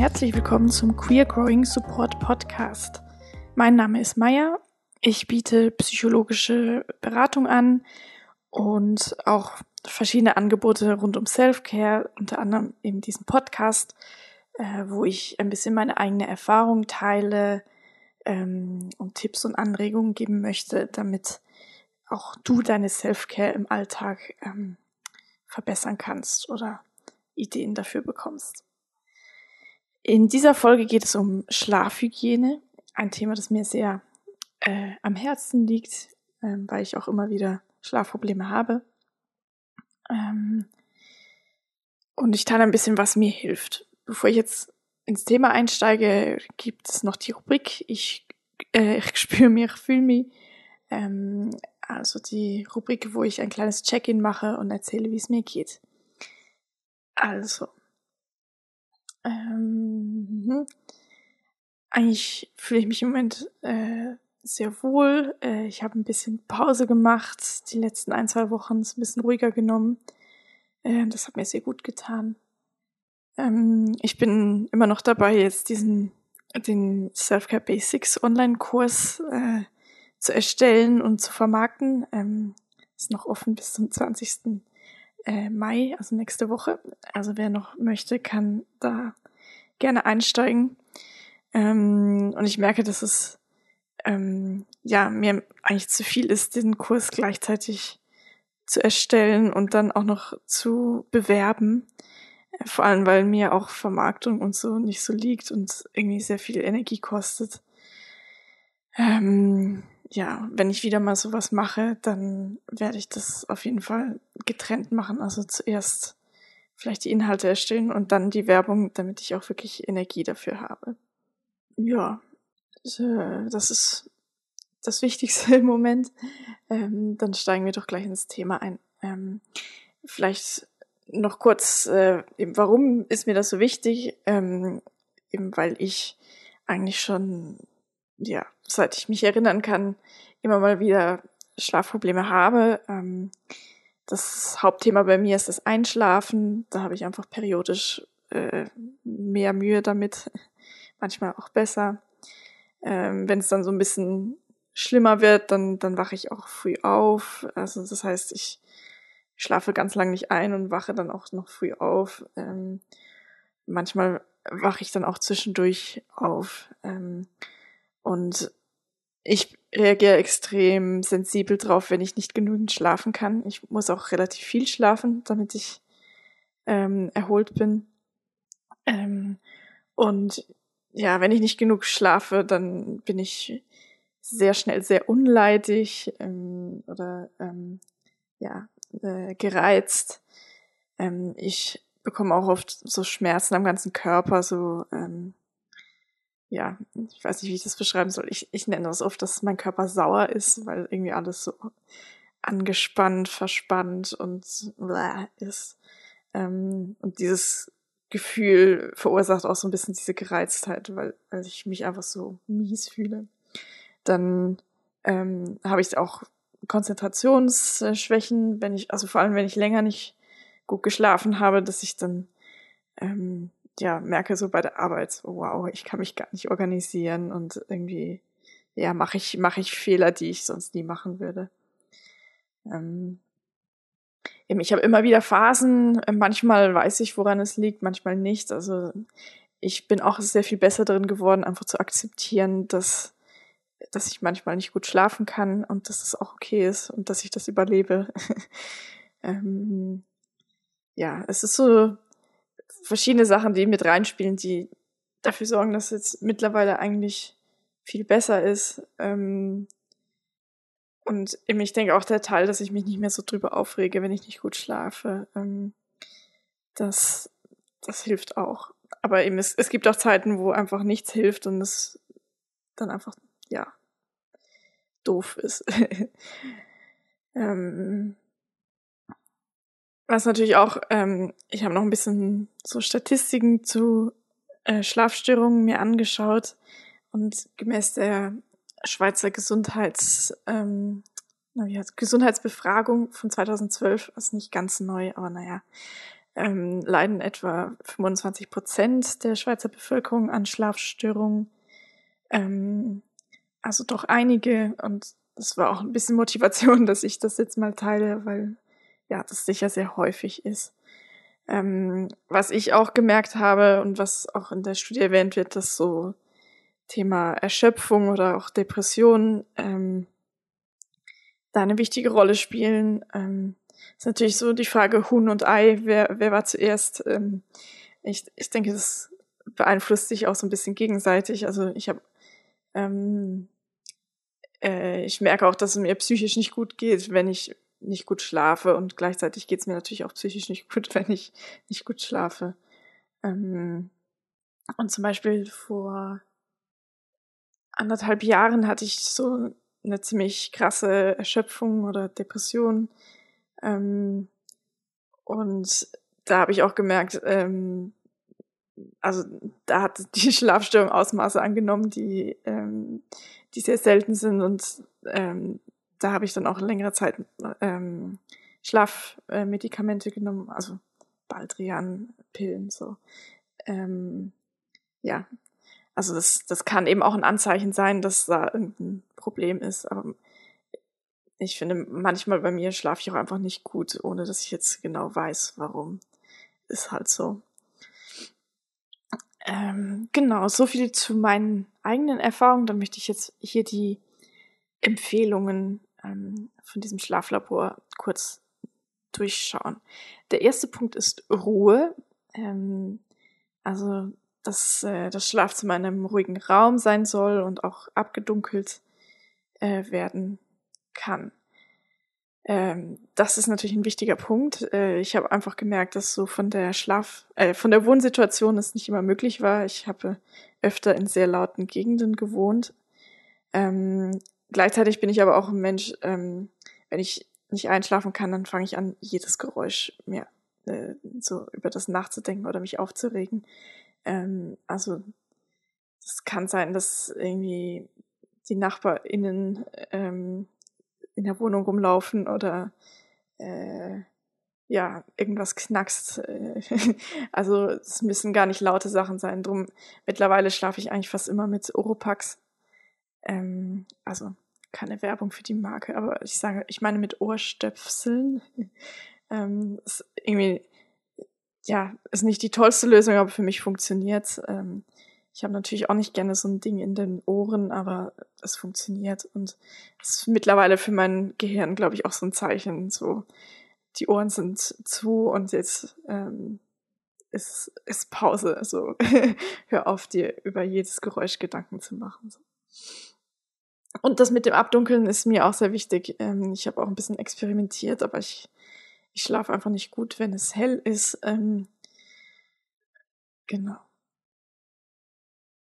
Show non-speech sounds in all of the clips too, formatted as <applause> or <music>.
Herzlich willkommen zum Queer Growing Support Podcast. Mein Name ist Maya. Ich biete psychologische Beratung an und auch verschiedene Angebote rund um Self-Care, unter anderem eben diesen Podcast, äh, wo ich ein bisschen meine eigene Erfahrung teile ähm, und Tipps und Anregungen geben möchte, damit auch du deine Self-Care im Alltag ähm, verbessern kannst oder Ideen dafür bekommst. In dieser Folge geht es um Schlafhygiene, ein Thema, das mir sehr äh, am Herzen liegt, äh, weil ich auch immer wieder Schlafprobleme habe. Ähm, und ich teile ein bisschen, was mir hilft. Bevor ich jetzt ins Thema einsteige, gibt es noch die Rubrik Ich, äh, ich <laughs> spüre mich, fühle mich. Ähm, also die Rubrik, wo ich ein kleines Check-in mache und erzähle, wie es mir geht. Also, ähm, hm. eigentlich fühle ich mich im Moment äh, sehr wohl. Äh, ich habe ein bisschen Pause gemacht, die letzten ein, zwei Wochen ist ein bisschen ruhiger genommen. Äh, das hat mir sehr gut getan. Ähm, ich bin immer noch dabei, jetzt diesen den Self-Care Basics Online-Kurs äh, zu erstellen und zu vermarkten. Ähm, ist noch offen bis zum 20. Äh, Mai, also nächste Woche. Also wer noch möchte, kann da gerne einsteigen. Ähm, und ich merke, dass es ähm, ja mir eigentlich zu viel ist, den Kurs gleichzeitig zu erstellen und dann auch noch zu bewerben. Äh, vor allem, weil mir auch Vermarktung und so nicht so liegt und irgendwie sehr viel Energie kostet. Ähm, ja, wenn ich wieder mal sowas mache, dann werde ich das auf jeden Fall getrennt machen. Also zuerst vielleicht die Inhalte erstellen und dann die Werbung, damit ich auch wirklich Energie dafür habe. Ja, das ist das Wichtigste <laughs> im Moment. Ähm, dann steigen wir doch gleich ins Thema ein. Ähm, vielleicht noch kurz, äh, eben, warum ist mir das so wichtig? Ähm, eben weil ich eigentlich schon, ja, seit ich mich erinnern kann, immer mal wieder Schlafprobleme habe. Ähm, das Hauptthema bei mir ist das Einschlafen. Da habe ich einfach periodisch äh, mehr Mühe damit, <laughs> manchmal auch besser. Ähm, Wenn es dann so ein bisschen schlimmer wird, dann, dann wache ich auch früh auf. Also das heißt, ich schlafe ganz lang nicht ein und wache dann auch noch früh auf. Ähm, manchmal wache ich dann auch zwischendurch auf. Ähm, und ich reagiere extrem sensibel drauf, wenn ich nicht genügend schlafen kann. Ich muss auch relativ viel schlafen, damit ich ähm, erholt bin. Ähm, und ja, wenn ich nicht genug schlafe, dann bin ich sehr schnell sehr unleidig ähm, oder ähm, ja äh, gereizt. Ähm, ich bekomme auch oft so Schmerzen am ganzen Körper, so ähm, ja, ich weiß nicht, wie ich das beschreiben soll. Ich, ich nenne das oft, dass mein Körper sauer ist, weil irgendwie alles so angespannt, verspannt und bläh ist. Ähm, und dieses Gefühl verursacht auch so ein bisschen diese Gereiztheit, weil, weil ich mich einfach so mies fühle. Dann ähm, habe ich auch Konzentrationsschwächen, wenn ich, also vor allem wenn ich länger nicht gut geschlafen habe, dass ich dann ähm, ja, merke so bei der Arbeit, wow, ich kann mich gar nicht organisieren und irgendwie, ja, mache ich, mache ich Fehler, die ich sonst nie machen würde. Ähm, eben, ich habe immer wieder Phasen, äh, manchmal weiß ich, woran es liegt, manchmal nicht. Also ich bin auch sehr viel besser drin geworden, einfach zu akzeptieren, dass, dass ich manchmal nicht gut schlafen kann und dass es auch okay ist und dass ich das überlebe. <laughs> ähm, ja, es ist so, verschiedene Sachen, die mit reinspielen, die dafür sorgen, dass es jetzt mittlerweile eigentlich viel besser ist. Ähm, und eben, ich denke auch der Teil, dass ich mich nicht mehr so drüber aufrege, wenn ich nicht gut schlafe. Ähm, das, das hilft auch. Aber eben, es, es gibt auch Zeiten, wo einfach nichts hilft und es dann einfach, ja, doof ist. <laughs> ähm, was natürlich auch, ähm, ich habe noch ein bisschen so Statistiken zu äh, Schlafstörungen mir angeschaut und gemäß der Schweizer Gesundheits, ähm, Gesundheitsbefragung von 2012, also nicht ganz neu, aber naja, ähm, leiden etwa 25 Prozent der Schweizer Bevölkerung an Schlafstörungen. Ähm, also doch einige und das war auch ein bisschen Motivation, <laughs> dass ich das jetzt mal teile, weil ja, das sicher sehr häufig ist. Ähm, was ich auch gemerkt habe und was auch in der Studie erwähnt wird, dass so Thema Erschöpfung oder auch Depression ähm, da eine wichtige Rolle spielen. Ähm, ist natürlich so die Frage Huhn und Ei, wer, wer war zuerst? Ähm, ich, ich denke, das beeinflusst sich auch so ein bisschen gegenseitig. Also ich habe ähm, äh, ich merke auch, dass es mir psychisch nicht gut geht, wenn ich nicht gut schlafe und gleichzeitig geht es mir natürlich auch psychisch nicht gut, <laughs> wenn ich nicht gut schlafe. Ähm, und zum Beispiel vor anderthalb Jahren hatte ich so eine ziemlich krasse Erschöpfung oder Depression. Ähm, und da habe ich auch gemerkt, ähm, also da hat <laughs> die Schlafstörung Ausmaße angenommen, die, ähm, die sehr selten sind und ähm, da habe ich dann auch längere Zeit ähm, Schlafmedikamente genommen, also Baldrian, Pillen, so. Ähm, ja, also das, das kann eben auch ein Anzeichen sein, dass da irgendein Problem ist. Aber ich finde, manchmal bei mir schlafe ich auch einfach nicht gut, ohne dass ich jetzt genau weiß, warum. Ist halt so. Ähm, genau, so viel zu meinen eigenen Erfahrungen. Dann möchte ich jetzt hier die Empfehlungen ähm, von diesem Schlaflabor kurz durchschauen. Der erste Punkt ist Ruhe. Ähm, also, dass äh, das Schlafzimmer in einem ruhigen Raum sein soll und auch abgedunkelt äh, werden kann. Ähm, das ist natürlich ein wichtiger Punkt. Äh, ich habe einfach gemerkt, dass so von der Schlaf, äh, von der Wohnsituation es nicht immer möglich war. Ich habe öfter in sehr lauten Gegenden gewohnt. Ähm, gleichzeitig bin ich aber auch ein Mensch, ähm, wenn ich nicht einschlafen kann, dann fange ich an, jedes Geräusch mir äh, so über das nachzudenken oder mich aufzuregen. Ähm, also es kann sein, dass irgendwie die NachbarInnen ähm, in der Wohnung rumlaufen oder äh, ja, irgendwas knackst. <laughs> also es müssen gar nicht laute Sachen sein. Drum mittlerweile schlafe ich eigentlich fast immer mit Oropax. Ähm, also keine Werbung für die Marke, aber ich sage, ich meine mit Ohrstöpseln. <laughs> ähm, ist irgendwie, ja, ist nicht die tollste Lösung, aber für mich funktioniert. Ähm, ich habe natürlich auch nicht gerne so ein Ding in den Ohren, aber es funktioniert und es ist mittlerweile für mein Gehirn, glaube ich, auch so ein Zeichen, so die Ohren sind zu und jetzt ähm, ist, ist Pause. Also <laughs> hör auf, dir über jedes Geräusch Gedanken zu machen. So. Und das mit dem Abdunkeln ist mir auch sehr wichtig. Ähm, ich habe auch ein bisschen experimentiert, aber ich, ich schlafe einfach nicht gut, wenn es hell ist. Ähm, genau.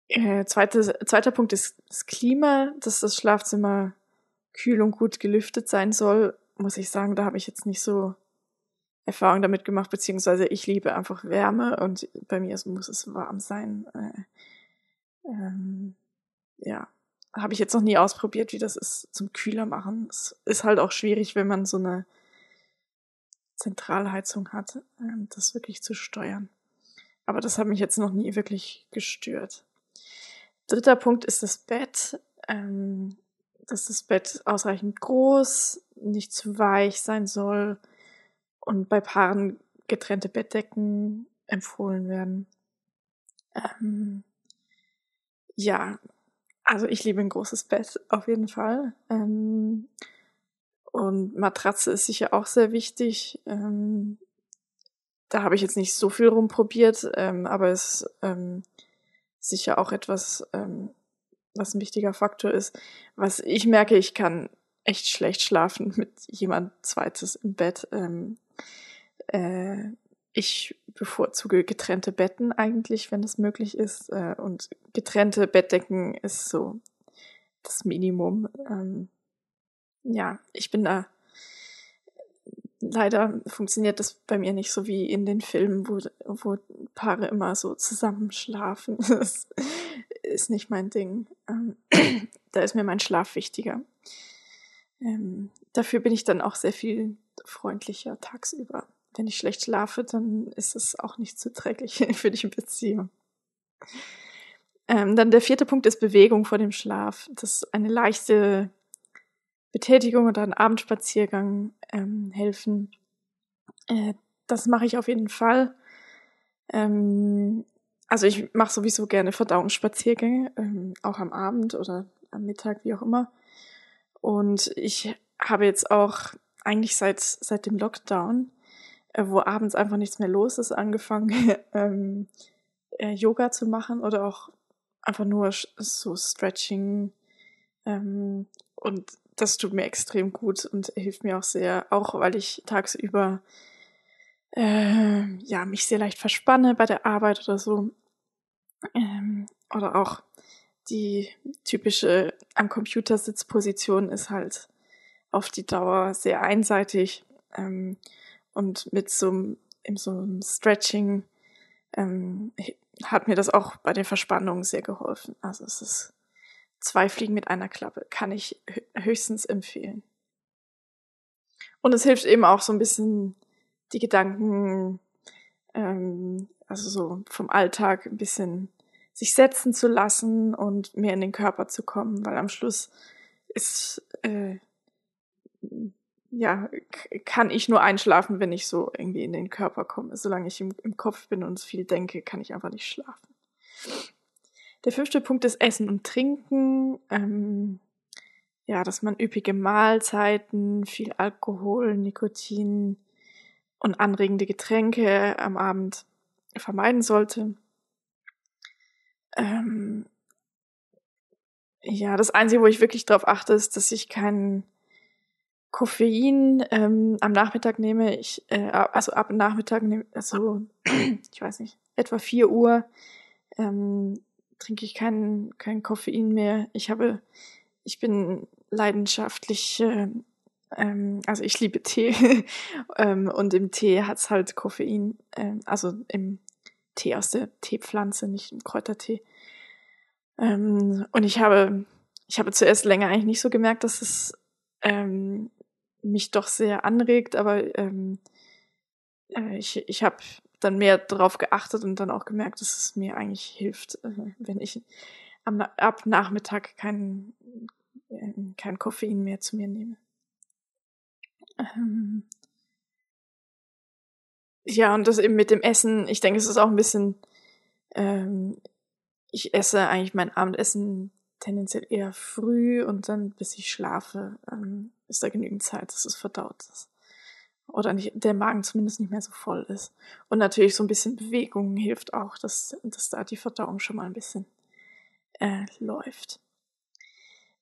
Äh, zweite, zweiter Punkt ist das Klima, dass das Schlafzimmer kühl und gut gelüftet sein soll. Muss ich sagen, da habe ich jetzt nicht so Erfahrung damit gemacht, beziehungsweise ich liebe einfach Wärme und bei mir muss es warm sein. Äh, ähm, ja, habe ich jetzt noch nie ausprobiert, wie das ist zum Kühler machen. Es ist halt auch schwierig, wenn man so eine Zentralheizung hat, äh, das wirklich zu steuern. Aber das hat mich jetzt noch nie wirklich gestört. Dritter Punkt ist das Bett. Ähm, dass das Bett ausreichend groß, nicht zu weich sein soll und bei Paaren getrennte Bettdecken empfohlen werden. Ähm, ja, also ich liebe ein großes Bett auf jeden Fall. Ähm, und Matratze ist sicher auch sehr wichtig. Ähm, da habe ich jetzt nicht so viel rumprobiert, ähm, aber es ähm, sicher auch etwas, ähm, was ein wichtiger Faktor ist. Was ich merke, ich kann echt schlecht schlafen <laughs> mit jemand zweites im Bett. Ähm, äh, ich bevorzuge getrennte Betten eigentlich, wenn es möglich ist. Äh, und getrennte Bettdecken ist so das Minimum. Ähm, ja, ich bin da leider funktioniert das bei mir nicht so wie in den Filmen, wo, wo Paare immer so zusammen schlafen. <laughs> Das ist nicht mein Ding. Ähm, <clears throat> da ist mir mein Schlaf wichtiger. Ähm, dafür bin ich dann auch sehr viel freundlicher tagsüber. Wenn ich schlecht schlafe, dann ist es auch nicht zuträglich <laughs> für die Beziehung. Ähm, dann der vierte Punkt ist Bewegung vor dem Schlaf. Das ist eine leichte Betätigung oder ein Abendspaziergang ähm, helfen. Äh, das mache ich auf jeden Fall. Ähm, also ich mache sowieso gerne Verdauungsspaziergänge, ähm, auch am Abend oder am Mittag, wie auch immer. Und ich habe jetzt auch eigentlich seit, seit dem Lockdown, wo abends einfach nichts mehr los ist, angefangen, <laughs> ähm, äh, Yoga zu machen oder auch einfach nur so Stretching. Ähm, und das tut mir extrem gut und hilft mir auch sehr, auch weil ich tagsüber äh, ja mich sehr leicht verspanne bei der Arbeit oder so. Ähm, oder auch die typische am Computer Sitzposition ist halt auf die Dauer sehr einseitig ähm, und mit so einem, in so einem Stretching ähm, hat mir das auch bei den Verspannungen sehr geholfen. Also es ist zwei Fliegen mit einer Klappe, kann ich höchstens empfehlen. Und es hilft eben auch so ein bisschen die Gedanken, ähm, also so vom Alltag ein bisschen sich setzen zu lassen und mehr in den Körper zu kommen, weil am Schluss ist, äh, ja, kann ich nur einschlafen, wenn ich so irgendwie in den Körper komme. Solange ich im, im Kopf bin und viel denke, kann ich einfach nicht schlafen. Der fünfte Punkt ist Essen und Trinken. Ähm, ja, dass man üppige Mahlzeiten, viel Alkohol, Nikotin und anregende Getränke am Abend vermeiden sollte. Ähm, ja, das Einzige, wo ich wirklich drauf achte, ist, dass ich kein Koffein ähm, am Nachmittag nehme. Ich, äh, also ab Nachmittag nehme, also <clears throat> ich weiß nicht, etwa vier Uhr ähm, trinke ich kein, kein Koffein mehr. Ich habe, ich bin leidenschaftlich, äh, ähm, also ich liebe Tee <laughs> ähm, und im Tee hat's halt Koffein, äh, also im Tee aus der Teepflanze, nicht im Kräutertee. Ähm, und ich habe, ich habe zuerst länger eigentlich nicht so gemerkt, dass es ähm, mich doch sehr anregt, aber ähm, äh, ich, ich habe dann mehr darauf geachtet und dann auch gemerkt, dass es mir eigentlich hilft, äh, wenn ich am, ab Nachmittag kein, äh, kein Koffein mehr zu mir nehme. Ähm, ja, und das eben mit dem Essen, ich denke, es ist auch ein bisschen, ähm, ich esse eigentlich mein Abendessen tendenziell eher früh und dann bis ich schlafe, ähm, ist da genügend Zeit, dass es verdaut ist. Oder nicht, der Magen zumindest nicht mehr so voll ist. Und natürlich so ein bisschen Bewegung hilft auch, dass, dass da die Verdauung schon mal ein bisschen äh, läuft.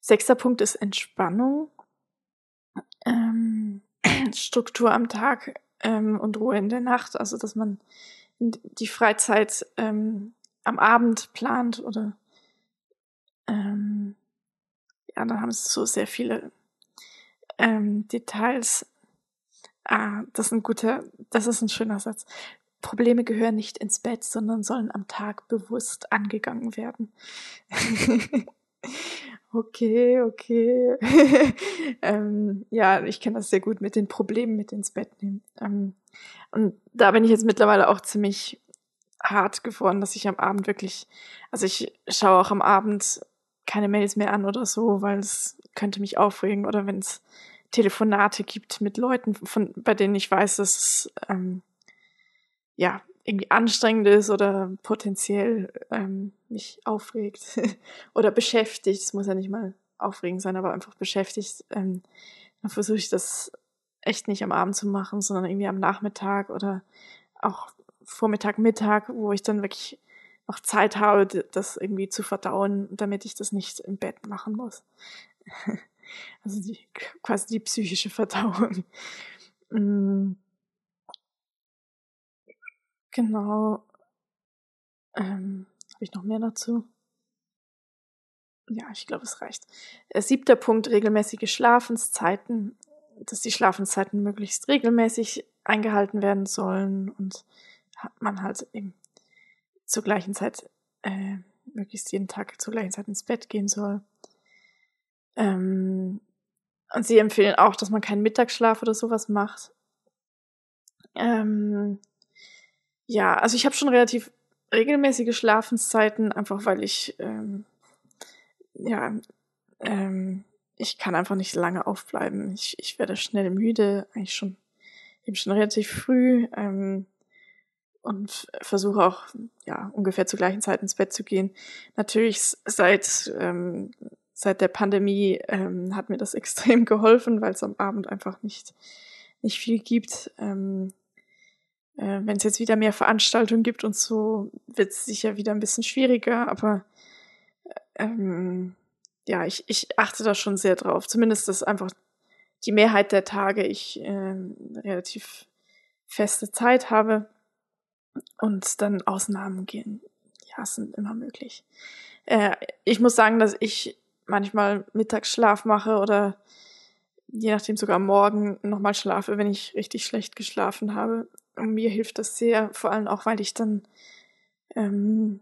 Sechster Punkt ist Entspannung. Ähm, <clears throat> Struktur am Tag ähm, und Ruhe in der Nacht, also dass man die Freizeit ähm, am Abend plant oder ähm, ja, da haben sie so sehr viele ähm, Details. Ah, das ist ein guter, das ist ein schöner Satz. Probleme gehören nicht ins Bett, sondern sollen am Tag bewusst angegangen werden. <laughs> okay, okay. <laughs> ähm, ja, ich kenne das sehr gut mit den Problemen mit ins Bett nehmen. Ähm, und da bin ich jetzt mittlerweile auch ziemlich hart geworden, dass ich am Abend wirklich, also ich schaue auch am Abend keine Mails mehr an oder so, weil es könnte mich aufregen oder wenn es Telefonate gibt mit Leuten, von bei denen ich weiß, dass es ähm, ja irgendwie anstrengend ist oder potenziell ähm, mich aufregt <laughs> oder beschäftigt. Es muss ja nicht mal aufregend sein, aber einfach beschäftigt. Ähm, dann versuche ich das echt nicht am Abend zu machen, sondern irgendwie am Nachmittag oder auch Vormittag, Mittag, wo ich dann wirklich noch Zeit habe, das irgendwie zu verdauen, damit ich das nicht im Bett machen muss. <laughs> Also die, quasi die psychische Verdauung. Mm. Genau. Ähm, Habe ich noch mehr dazu? Ja, ich glaube, es reicht. Äh, siebter Punkt, regelmäßige Schlafenszeiten, dass die Schlafenszeiten möglichst regelmäßig eingehalten werden sollen und man halt eben zur gleichen Zeit, äh, möglichst jeden Tag zur gleichen Zeit ins Bett gehen soll. Ähm, und sie empfehlen auch, dass man keinen Mittagsschlaf oder sowas macht. Ähm, ja, also ich habe schon relativ regelmäßige Schlafenszeiten, einfach weil ich ähm, ja ähm, ich kann einfach nicht lange aufbleiben. Ich, ich werde schnell müde, eigentlich schon eben schon relativ früh ähm, und versuche auch ja ungefähr zur gleichen Zeit ins Bett zu gehen. Natürlich seit ähm, seit der Pandemie ähm, hat mir das <laughs> extrem geholfen, weil es am Abend einfach nicht nicht viel gibt. Ähm, äh, Wenn es jetzt wieder mehr Veranstaltungen gibt und so, wird es sicher wieder ein bisschen schwieriger, aber ähm, ja, ich, ich achte da schon sehr drauf. Zumindest, dass einfach die Mehrheit der Tage ich äh, relativ feste Zeit habe und dann Ausnahmen gehen. Ja, sind immer möglich. Äh, ich muss sagen, dass ich manchmal Mittagsschlaf mache oder je nachdem sogar morgen nochmal schlafe, wenn ich richtig schlecht geschlafen habe. Und mir hilft das sehr, vor allem auch, weil ich dann ähm,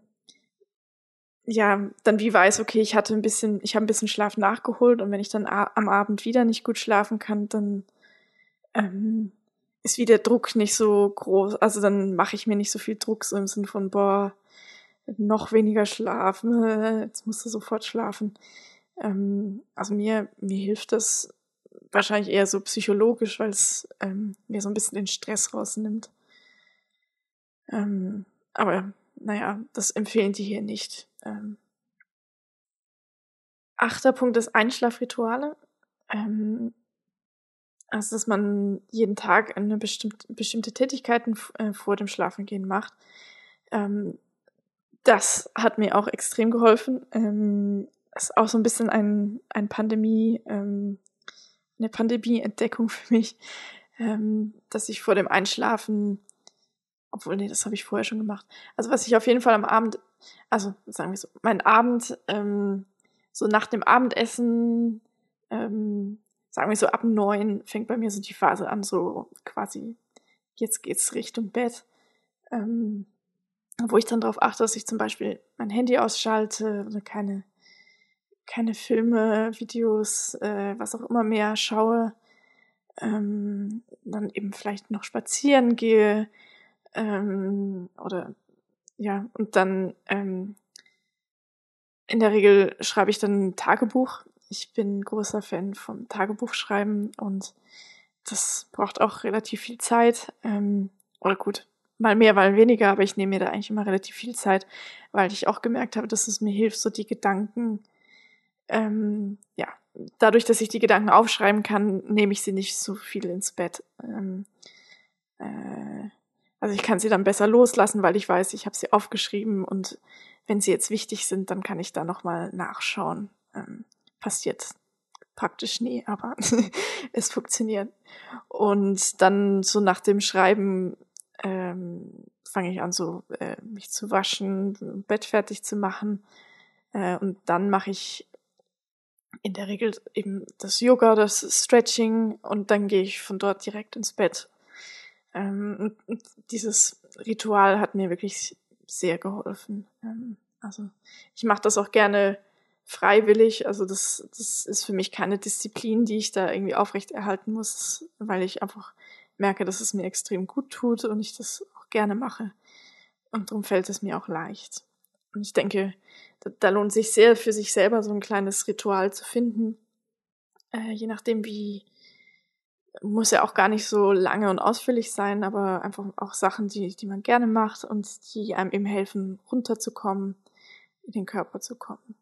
ja, dann wie weiß, okay, ich hatte ein bisschen, ich habe ein bisschen Schlaf nachgeholt und wenn ich dann am Abend wieder nicht gut schlafen kann, dann ähm, ist wie der Druck nicht so groß. Also dann mache ich mir nicht so viel Druck, so im Sinne von, boah, noch weniger schlafen, jetzt musst du sofort schlafen. Ähm, also mir, mir hilft das wahrscheinlich eher so psychologisch, weil es ähm, mir so ein bisschen den Stress rausnimmt. Ähm, aber naja, das empfehlen die hier nicht. Ähm, achter Punkt ist Einschlafrituale. Ähm, also, dass man jeden Tag eine bestimmte, bestimmte Tätigkeiten äh, vor dem Schlafengehen macht. Ähm, das hat mir auch extrem geholfen. Ähm, ist auch so ein bisschen ein, ein Pandemie, ähm, eine Pandemie-Entdeckung <laughs> für mich, ähm, dass ich vor dem Einschlafen obwohl, nee, das habe ich vorher schon gemacht. Also was ich auf jeden Fall am Abend, also sagen wir so, mein Abend, ähm, so nach dem Abendessen, ähm, sagen wir so ab neun, fängt bei mir so die Phase an, so quasi, jetzt geht's Richtung Bett. Ähm, wo ich dann darauf achte, dass ich zum Beispiel mein Handy ausschalte oder keine, keine Filme, Videos, äh, was auch immer mehr schaue. Ähm, dann eben vielleicht noch spazieren gehe, ähm, oder ja, und dann ähm, in der Regel schreibe ich dann ein Tagebuch. Ich bin großer Fan vom Tagebuchschreiben und das braucht auch relativ viel Zeit. Ähm, oder gut, mal mehr, mal weniger, aber ich nehme mir da eigentlich immer relativ viel Zeit, weil ich auch gemerkt habe, dass es mir hilft, so die Gedanken, ähm, ja, dadurch, dass ich die Gedanken aufschreiben kann, nehme ich sie nicht so viel ins Bett. Ähm, äh, also ich kann sie dann besser loslassen, weil ich weiß, ich habe sie aufgeschrieben und wenn sie jetzt wichtig sind, dann kann ich da nochmal nachschauen. Ähm, passiert praktisch nie, aber <laughs> es funktioniert. Und dann so nach dem Schreiben ähm, fange ich an, so äh, mich zu waschen, Bett fertig zu machen. Äh, und dann mache ich in der Regel eben das Yoga, das Stretching und dann gehe ich von dort direkt ins Bett ähm, und dieses Ritual hat mir wirklich sehr geholfen. Ähm, also ich mache das auch gerne freiwillig. Also das, das ist für mich keine Disziplin, die ich da irgendwie aufrechterhalten muss, weil ich einfach merke, dass es mir extrem gut tut und ich das auch gerne mache. Und darum fällt es mir auch leicht. Und ich denke, da, da lohnt sich sehr für sich selber so ein kleines Ritual zu finden. Äh, je nachdem, wie, muss ja auch gar nicht so lange und ausführlich sein, aber einfach auch Sachen, die, die man gerne macht und die einem eben helfen, runterzukommen, in den Körper zu kommen.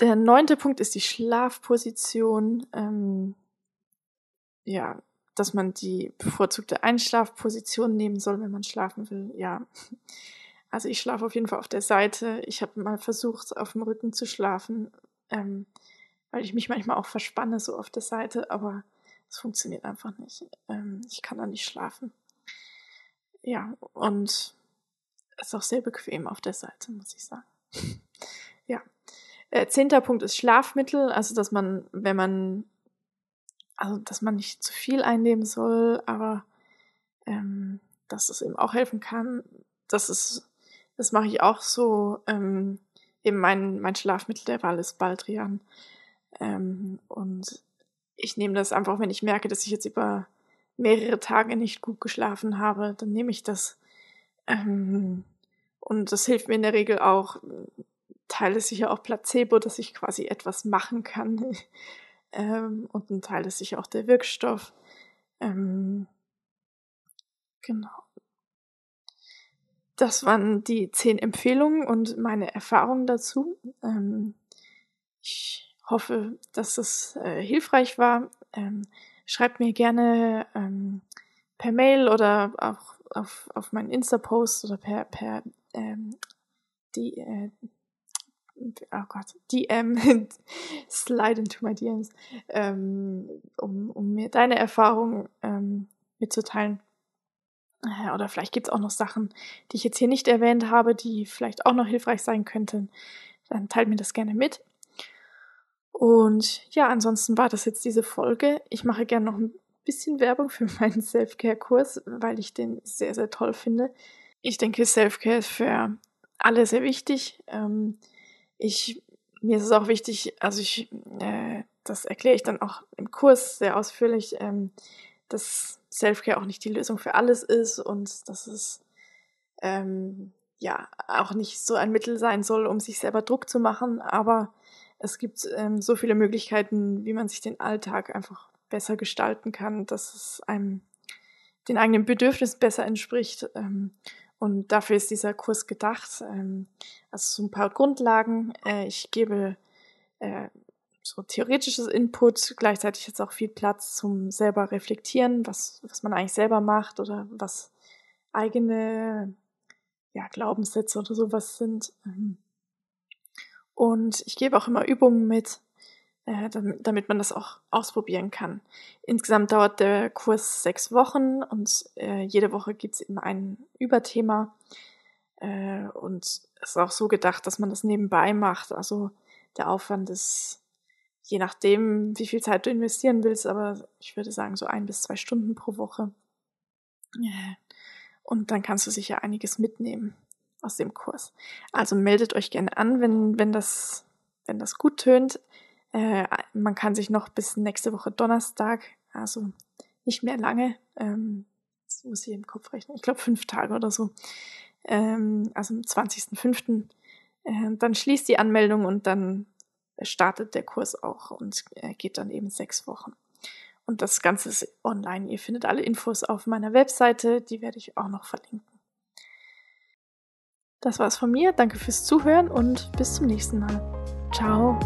Der neunte Punkt ist die Schlafposition. Ähm, ja, dass man die bevorzugte Einschlafposition nehmen soll, wenn man schlafen will. Ja, also ich schlafe auf jeden Fall auf der Seite. Ich habe mal versucht, auf dem Rücken zu schlafen. Ähm, weil ich mich manchmal auch verspanne so auf der Seite, aber es funktioniert einfach nicht. Ähm, ich kann da nicht schlafen. Ja, und ist auch sehr bequem auf der Seite, muss ich sagen. <laughs> ja. Äh, zehnter Punkt ist Schlafmittel, also dass man, wenn man, also dass man nicht zu viel einnehmen soll, aber ähm, dass es eben auch helfen kann. Das ist, das mache ich auch so. Ähm, eben mein, mein Schlafmittel der Wahl ist Baldrian. Ähm, und ich nehme das einfach, wenn ich merke, dass ich jetzt über mehrere Tage nicht gut geschlafen habe, dann nehme ich das. Ähm, und das hilft mir in der Regel auch, Teil ist sicher auch Placebo, dass ich quasi etwas machen kann. <laughs> ähm, und ein Teil ist sicher auch der Wirkstoff. Ähm, genau. Das waren die zehn Empfehlungen und meine Erfahrungen dazu. Ähm, ich hoffe, dass es äh, hilfreich war. Ähm, schreibt mir gerne ähm, per Mail oder auch auf, auf meinen Insta-Post oder per, per ähm, die, äh, oh Gott, DM, <laughs> slide into my DMs, ähm, um, um mir deine Erfahrungen ähm, mitzuteilen. Äh, oder vielleicht gibt es auch noch Sachen, die ich jetzt hier nicht erwähnt habe, die vielleicht auch noch hilfreich sein könnten. Dann teilt mir das gerne mit. Und ja, ansonsten war das jetzt diese Folge. Ich mache gerne noch ein bisschen Werbung für <laughs> meinen Self-Care-Kurs, weil ich den sehr, sehr toll finde. Ich denke, Self-Care ist für alle sehr wichtig. Ähm, ich, mir ist es auch wichtig, also ich, äh, das erkläre ich dann auch im Kurs sehr ausführlich, ähm, dass Self-Care auch nicht die Lösung für alles ist und dass es ähm, ja auch nicht so ein Mittel sein soll, um sich selber Druck zu machen, aber es gibt ähm, so viele Möglichkeiten, wie man sich den Alltag einfach besser gestalten kann, dass es einem den eigenen Bedürfnissen besser entspricht. Ähm, und dafür ist dieser Kurs gedacht. Ähm, also so ein paar Grundlagen. Äh, ich gebe äh, so theoretisches Input, gleichzeitig jetzt auch viel Platz zum selber reflektieren, was, was man eigentlich selber macht oder was eigene ja, Glaubenssätze oder sowas sind. Ähm, und ich gebe auch immer Übungen mit, äh, damit, man das auch ausprobieren kann. Insgesamt dauert der Kurs sechs Wochen und äh, jede Woche gibt es immer ein Überthema. Äh, und es ist auch so gedacht, dass man das nebenbei macht. Also der Aufwand ist je nachdem, wie viel Zeit du investieren willst, aber ich würde sagen so ein bis zwei Stunden pro Woche. Und dann kannst du sicher einiges mitnehmen aus dem Kurs. Also meldet euch gerne an, wenn, wenn, das, wenn das gut tönt. Äh, man kann sich noch bis nächste Woche Donnerstag, also nicht mehr lange, ähm, das muss ich im Kopf rechnen, ich glaube fünf Tage oder so, ähm, also am 20.05. Äh, dann schließt die Anmeldung und dann startet der Kurs auch und äh, geht dann eben sechs Wochen. Und das Ganze ist online. Ihr findet alle Infos auf meiner Webseite, die werde ich auch noch verlinken. Das war's von mir. Danke fürs Zuhören und bis zum nächsten Mal. Ciao.